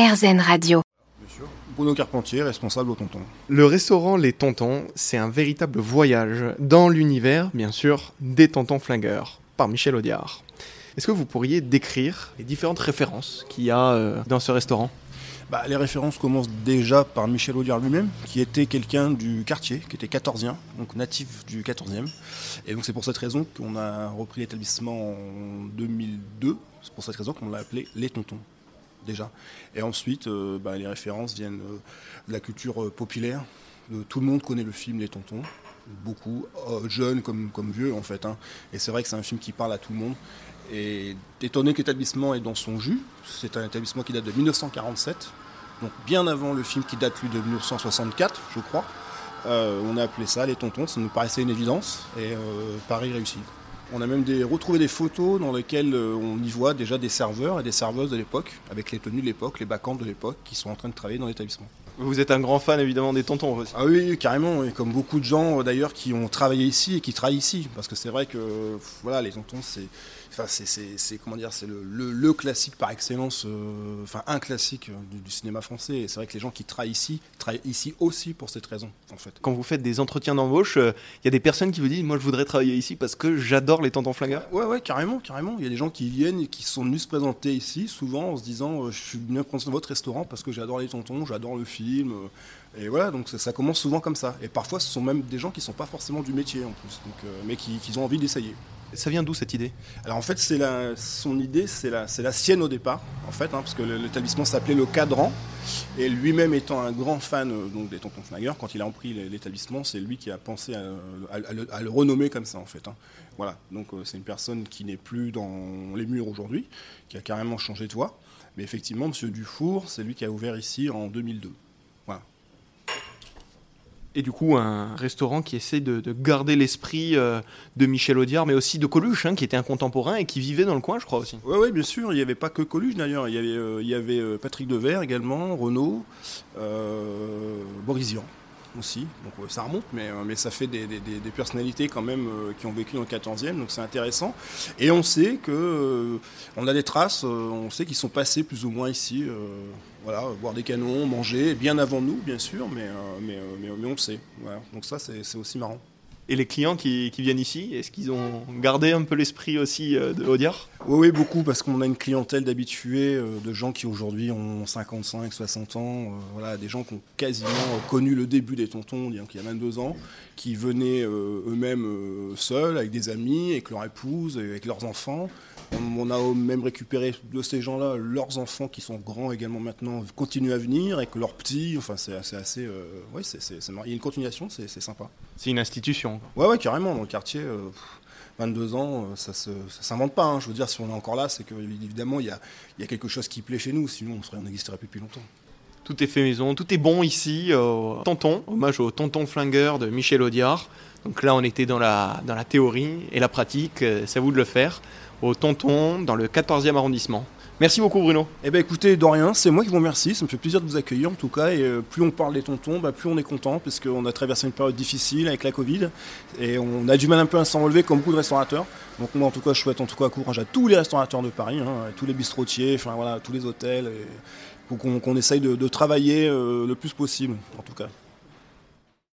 RZN Radio. Monsieur Bruno Carpentier, responsable au Tonton. Le restaurant Les Tontons, c'est un véritable voyage dans l'univers, bien sûr, des Tontons Flingueurs, par Michel Audiard. Est-ce que vous pourriez décrire les différentes références qu'il y a euh, dans ce restaurant? Bah, les références commencent déjà par Michel Audiard lui-même, qui était quelqu'un du quartier, qui était 14e, donc natif du 14e. Et donc c'est pour cette raison qu'on a repris l'établissement en 2002. C'est pour cette raison qu'on l'a appelé Les Tontons, déjà. Et ensuite, euh, bah, les références viennent euh, de la culture euh, populaire. Tout le monde connaît le film Les Tontons, beaucoup, jeunes comme, vieux en fait. hein. Et c'est vrai que c'est un film qui parle à tout le monde. Et étonné que l'établissement est dans son jus, c'est un établissement qui date de 1947, donc bien avant le film qui date lui de 1964, je crois. On a appelé ça les tontons, ça nous paraissait une évidence, et Paris réussi. On a même retrouvé des photos dans lesquelles euh, on y voit déjà des serveurs et des serveuses de l'époque, avec les tenues de l'époque, les bacchantes de l'époque, qui sont en train de travailler dans l'établissement. Vous êtes un grand fan évidemment des Tontons aussi. Ah oui, carrément, et comme beaucoup de gens euh, d'ailleurs qui ont travaillé ici et qui travaillent ici, parce que c'est vrai que voilà, les tontons, c'est, enfin, c'est, comment dire, c'est le, le- le classique par excellence, euh, enfin un classique euh, du, du cinéma français. Et c'est vrai que les gens qui travaillent ici travaillent ici aussi pour cette raison, en fait. Quand vous faites des entretiens d'embauche, euh, il y a des personnes qui vous disent Moi je voudrais travailler ici parce que j'adore les Tontons Flingueurs. Ouais, ouais, carrément, carrément. Il y a des gens qui viennent et qui sont venus se présenter ici, souvent en se disant euh, Je suis venu prendre votre restaurant parce que j'adore les tontons, j'adore le film. Euh, et voilà, donc ça, ça commence souvent comme ça. Et parfois, ce sont même des gens qui ne sont pas forcément du métier en plus, donc, euh, mais qui, qui ont envie d'essayer. Ça vient d'où cette idée? Alors en fait, c'est la, son idée, c'est la, c'est la sienne au départ, en fait, hein, parce que l'établissement s'appelait Le Cadran, et lui-même étant un grand fan euh, donc, des Tontons Flingueurs, quand il a repris l'établissement, c'est lui qui a pensé à, à- à le, à le renommer comme ça, en fait. hein. Voilà, donc euh, c'est une personne qui n'est plus dans les murs aujourd'hui, qui a carrément changé de voie, mais effectivement, Monsieur Dufour, c'est lui qui a ouvert ici en 2002. Voilà. Et du coup, un restaurant qui essaie de, de garder l'esprit euh, de Michel Audiard, mais aussi de Coluche, hein, qui était un contemporain et qui vivait dans le coin, je crois aussi. Oui, ouais, bien sûr. Il n'y avait pas que Coluche d'ailleurs. Il y avait, euh, il y avait euh, Patrick Devers également, Renaud, Boris Vian aussi. Donc ça remonte, mais, euh, mais ça fait des, personnalités quand même euh, qui ont vécu dans le 14e, donc c'est intéressant. Et on sait que euh, on a des traces, euh, on sait qu'ils sont passés plus ou moins ici, voilà, boire des canons, manger, bien avant nous, bien sûr, mais, on le sait. Donc ça, c'est aussi marrant. Et les clients qui, viennent ici, est-ce qu'ils ont gardé un peu l'esprit aussi euh, de Audiard? Oui, oui, beaucoup, parce qu'on a une clientèle d'habitués, euh, de gens qui aujourd'hui ont 55, 60 ans, euh, voilà, des gens qui ont quasiment connu le début des tontons, il y a 22 ans, qui venaient eux-mêmes seuls, avec des amis, avec leur épouse, avec leurs enfants. On, on a même récupéré de ces gens-là leurs enfants qui sont grands également maintenant, continuent à venir, avec leurs petits, enfin c'est assez, euh, ouais, c'est, il y a une continuation, c'est, sympa. C'est une institution. Ouais, ouais, carrément, dans le quartier, euh, pff, 22 ans, euh, ça ça s'invente pas. hein. Je veux dire, si on est encore là, c'est que évidemment, il y a, il y a quelque chose qui plaît chez nous, sinon on n'existerait plus depuis longtemps. Tout est fait maison, tout est bon ici. tonton, hommage au tonton flingueur de Michel Audiard. Donc là, on était dans la, théorie et la pratique, euh, c'est à vous de le faire. Au tonton, dans le 14e arrondissement. Merci beaucoup, Bruno. Eh ben écoutez, de rien, c'est moi qui vous remercie, ça me fait plaisir de vous accueillir en tout cas, et euh, plus on parle des tontons, bah, plus on est content, parce qu'on a traversé une période difficile avec la Covid, et on a du mal un peu à s'en relever comme beaucoup de restaurateurs. Donc moi en tout cas, je souhaite en tout cas courage à tous les restaurateurs de Paris, hein, tous les bistrotiers, enfin voilà, tous les hôtels, et pour qu'on essaye de, de travailler euh, le plus possible, en tout cas.